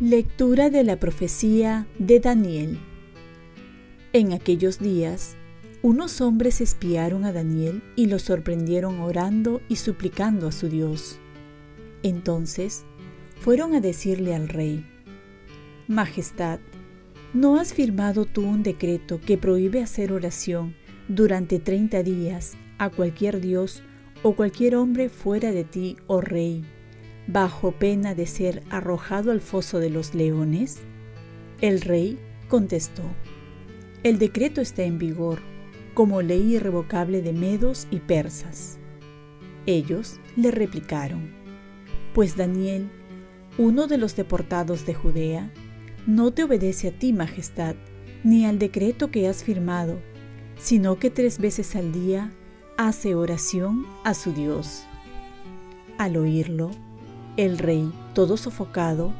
Lectura de la profecía de Daniel. En aquellos días, unos hombres espiaron a Daniel y lo sorprendieron orando y suplicando a su Dios. Entonces fueron a decirle al rey, Majestad, ¿no has firmado tú un decreto que prohíbe hacer oración durante treinta días a cualquier dios o cualquier hombre fuera de ti, oh rey, bajo pena de ser arrojado al foso de los leones? El rey contestó, el decreto está en vigor como ley irrevocable de medos y persas. Ellos le replicaron, pues Daniel, uno de los deportados de Judea, no te obedece a ti, Majestad, ni al decreto que has firmado, sino que tres veces al día hace oración a su Dios. Al oírlo, el rey, todo sofocado,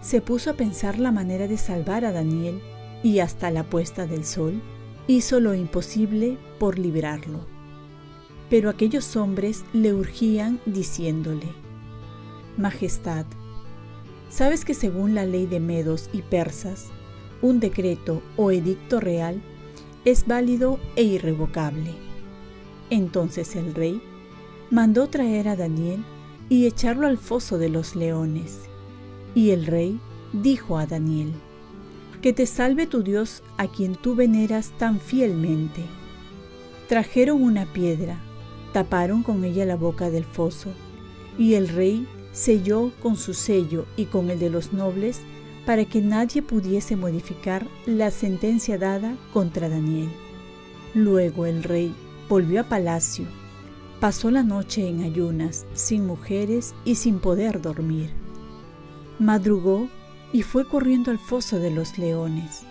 se puso a pensar la manera de salvar a Daniel y hasta la puesta del sol hizo lo imposible por librarlo. Pero aquellos hombres le urgían diciéndole, Majestad, ¿sabes que según la ley de medos y persas, un decreto o edicto real es válido e irrevocable? Entonces el rey mandó traer a Daniel y echarlo al foso de los leones. Y el rey dijo a Daniel, Que te salve tu Dios a quien tú veneras tan fielmente. Trajeron una piedra, taparon con ella la boca del foso, y el rey selló con su sello y con el de los nobles para que nadie pudiese modificar la sentencia dada contra Daniel. Luego el rey volvió a palacio Pasó la noche en ayunas, sin mujeres y sin poder dormir. Madrugó y fue corriendo al foso de los leones.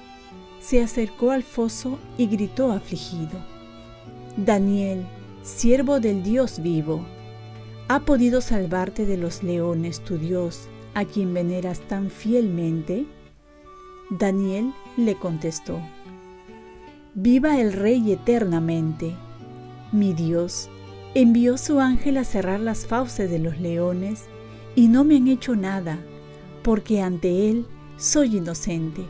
Se acercó al foso y gritó afligido, Daniel, siervo del Dios vivo, ¿ha podido salvarte de los leones tu Dios, a quien veneras tan fielmente? Daniel le contestó, Viva el Rey eternamente. Mi Dios envió su ángel a cerrar las fauces de los leones y no me han hecho nada, porque ante él soy inocente.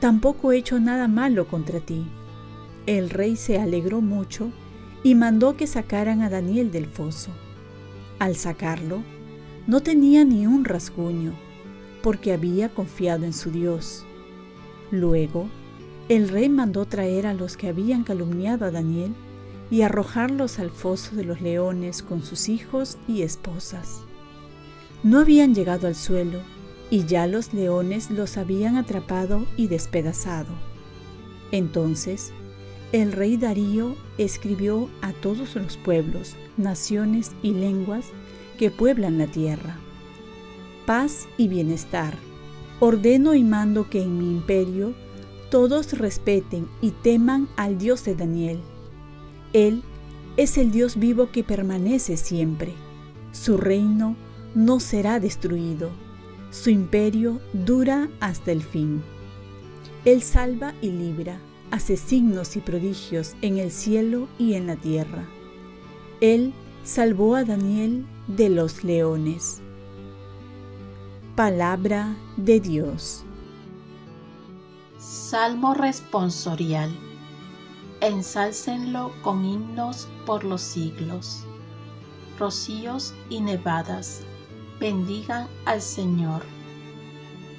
Tampoco he hecho nada malo contra ti. El rey se alegró mucho y mandó que sacaran a Daniel del foso. Al sacarlo, no tenía ni un rasguño, porque había confiado en su Dios. Luego, el rey mandó traer a los que habían calumniado a Daniel y arrojarlos al foso de los leones con sus hijos y esposas. No habían llegado al suelo y ya los leones los habían atrapado y despedazado. Entonces, el rey Darío escribió a todos los pueblos, naciones y lenguas que pueblan la tierra. Paz y bienestar. Ordeno y mando que en mi imperio todos respeten y teman al Dios de Daniel él es el Dios vivo que permanece siempre. Su reino no será destruido. Su imperio dura hasta el fin. Él salva y libra, hace signos y prodigios en el cielo y en la tierra. Él salvó a Daniel de los leones. Palabra de Dios. Salmo responsorial ensálcenlo con himnos por los siglos. Rocíos y nevadas, bendigan al Señor.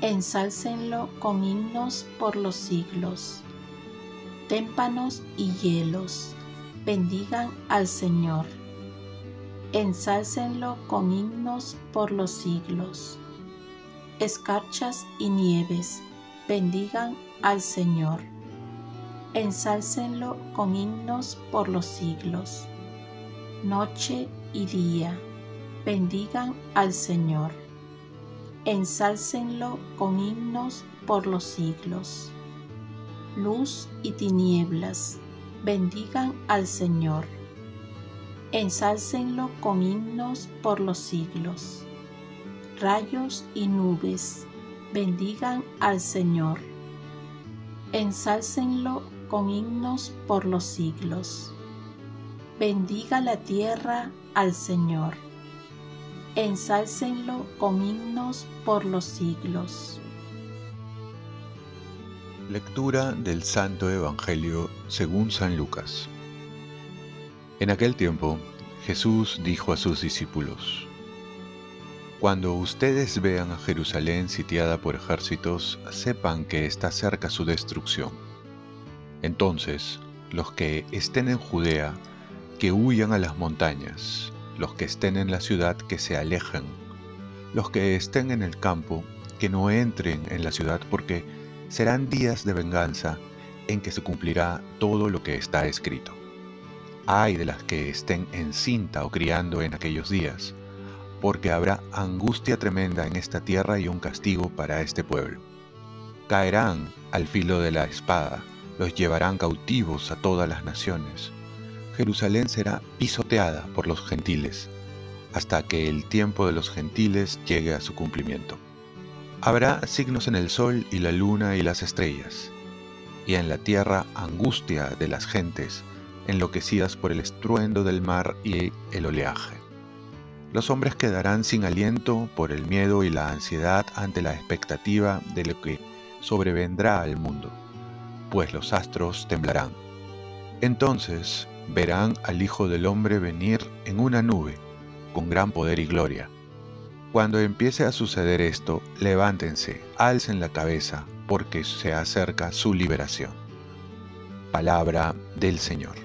Ensálcenlo con himnos por los siglos. Témpanos y hielos, bendigan al Señor. Ensálcenlo con himnos por los siglos. Escarchas y nieves, bendigan al Señor ensálcenlo con himnos por los siglos. Noche y día, bendigan al Señor. Ensálcenlo con himnos por los siglos. Luz y tinieblas, bendigan al Señor. Ensálcenlo con himnos por los siglos. Rayos y nubes, bendigan al Señor ensálcenlo con himnos por los siglos. Bendiga la tierra al Señor. Ensálcenlo con himnos por los siglos. Lectura del Santo Evangelio según San Lucas. En aquel tiempo, Jesús dijo a sus discípulos, Cuando ustedes vean a Jerusalén sitiada por ejércitos, sepan que está cerca su destrucción. Entonces, los que estén en Judea, que huyan a las montañas, los que estén en la ciudad, que se alejen, los que estén en el campo, que no entren en la ciudad, porque serán días de venganza en que se cumplirá todo lo que está escrito. Ay de las que estén encinta o criando en aquellos días, porque habrá angustia tremenda en esta tierra y un castigo para este pueblo. Caerán al filo de la espada, los llevarán cautivos a todas las naciones. Jerusalén será pisoteada por los gentiles, hasta que el tiempo de los gentiles llegue a su cumplimiento. Habrá signos en el sol y la luna y las estrellas, y en la tierra angustia de las gentes, enloquecidas por el estruendo del mar y el oleaje. Los hombres quedarán sin aliento por el miedo y la ansiedad ante la expectativa de lo que sobrevendrá al mundo pues los astros temblarán. Entonces verán al Hijo del Hombre venir en una nube, con gran poder y gloria. Cuando empiece a suceder esto, levántense, alcen la cabeza, porque se acerca su liberación. Palabra del Señor.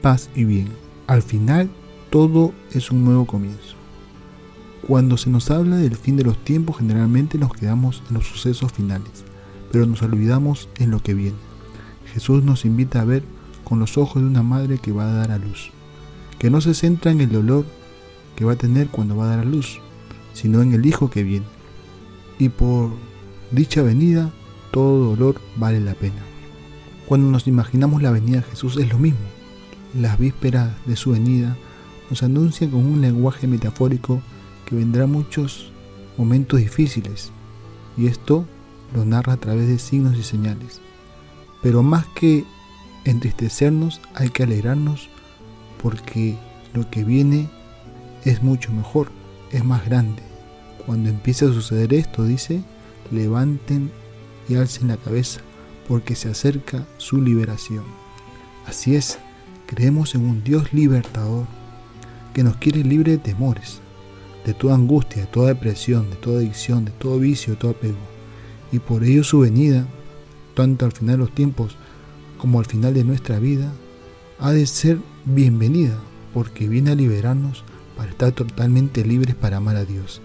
Paz y bien. Al final, todo es un nuevo comienzo. Cuando se nos habla del fin de los tiempos, generalmente nos quedamos en los sucesos finales pero nos olvidamos en lo que viene. Jesús nos invita a ver con los ojos de una madre que va a dar a luz, que no se centra en el dolor que va a tener cuando va a dar a luz, sino en el hijo que viene. Y por dicha venida, todo dolor vale la pena. Cuando nos imaginamos la venida de Jesús es lo mismo. Las vísperas de su venida nos anuncian con un lenguaje metafórico que vendrá muchos momentos difíciles. Y esto lo narra a través de signos y señales. Pero más que entristecernos, hay que alegrarnos porque lo que viene es mucho mejor, es más grande. Cuando empiece a suceder esto, dice, levanten y alcen la cabeza, porque se acerca su liberación. Así es, creemos en un Dios libertador, que nos quiere libre de temores, de toda angustia, de toda depresión, de toda adicción, de todo vicio, de todo apego y por ello su venida, tanto al final de los tiempos como al final de nuestra vida, ha de ser bienvenida, porque viene a liberarnos para estar totalmente libres para amar a Dios.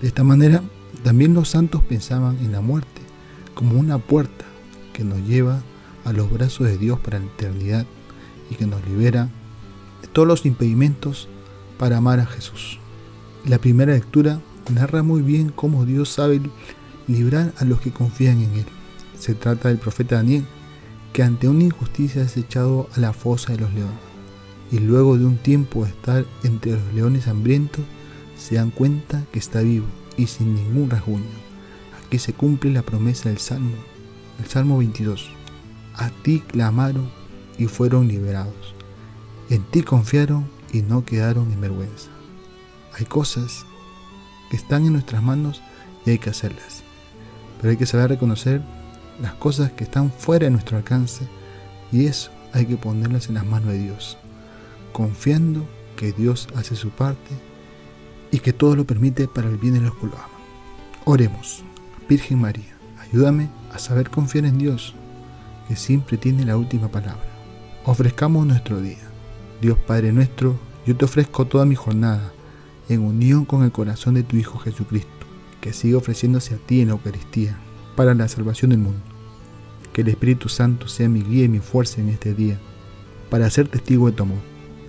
De esta manera, también los santos pensaban en la muerte como una puerta que nos lleva a los brazos de Dios para la eternidad y que nos libera de todos los impedimentos para amar a Jesús. La primera lectura narra muy bien cómo Dios sabe librar a los que confían en Él. Se trata del profeta Daniel, que ante una injusticia es echado a la fosa de los leones. Y luego de un tiempo de estar entre los leones hambrientos, se dan cuenta que está vivo y sin ningún rasguño. Aquí se cumple la promesa del Salmo, el Salmo 22. A ti clamaron y fueron liberados. En ti confiaron y no quedaron en vergüenza. Hay cosas que están en nuestras manos y hay que hacerlas pero hay que saber reconocer las cosas que están fuera de nuestro alcance y eso hay que ponerlas en las manos de Dios, confiando que Dios hace su parte y que todo lo permite para el bien de los que lo aman. Oremos, Virgen María, ayúdame a saber confiar en Dios, que siempre tiene la última palabra. Ofrezcamos nuestro día. Dios Padre nuestro, yo te ofrezco toda mi jornada en unión con el corazón de tu Hijo Jesucristo que siga ofreciéndose a ti en la Eucaristía para la salvación del mundo. Que el Espíritu Santo sea mi guía y mi fuerza en este día, para ser testigo de tu amor.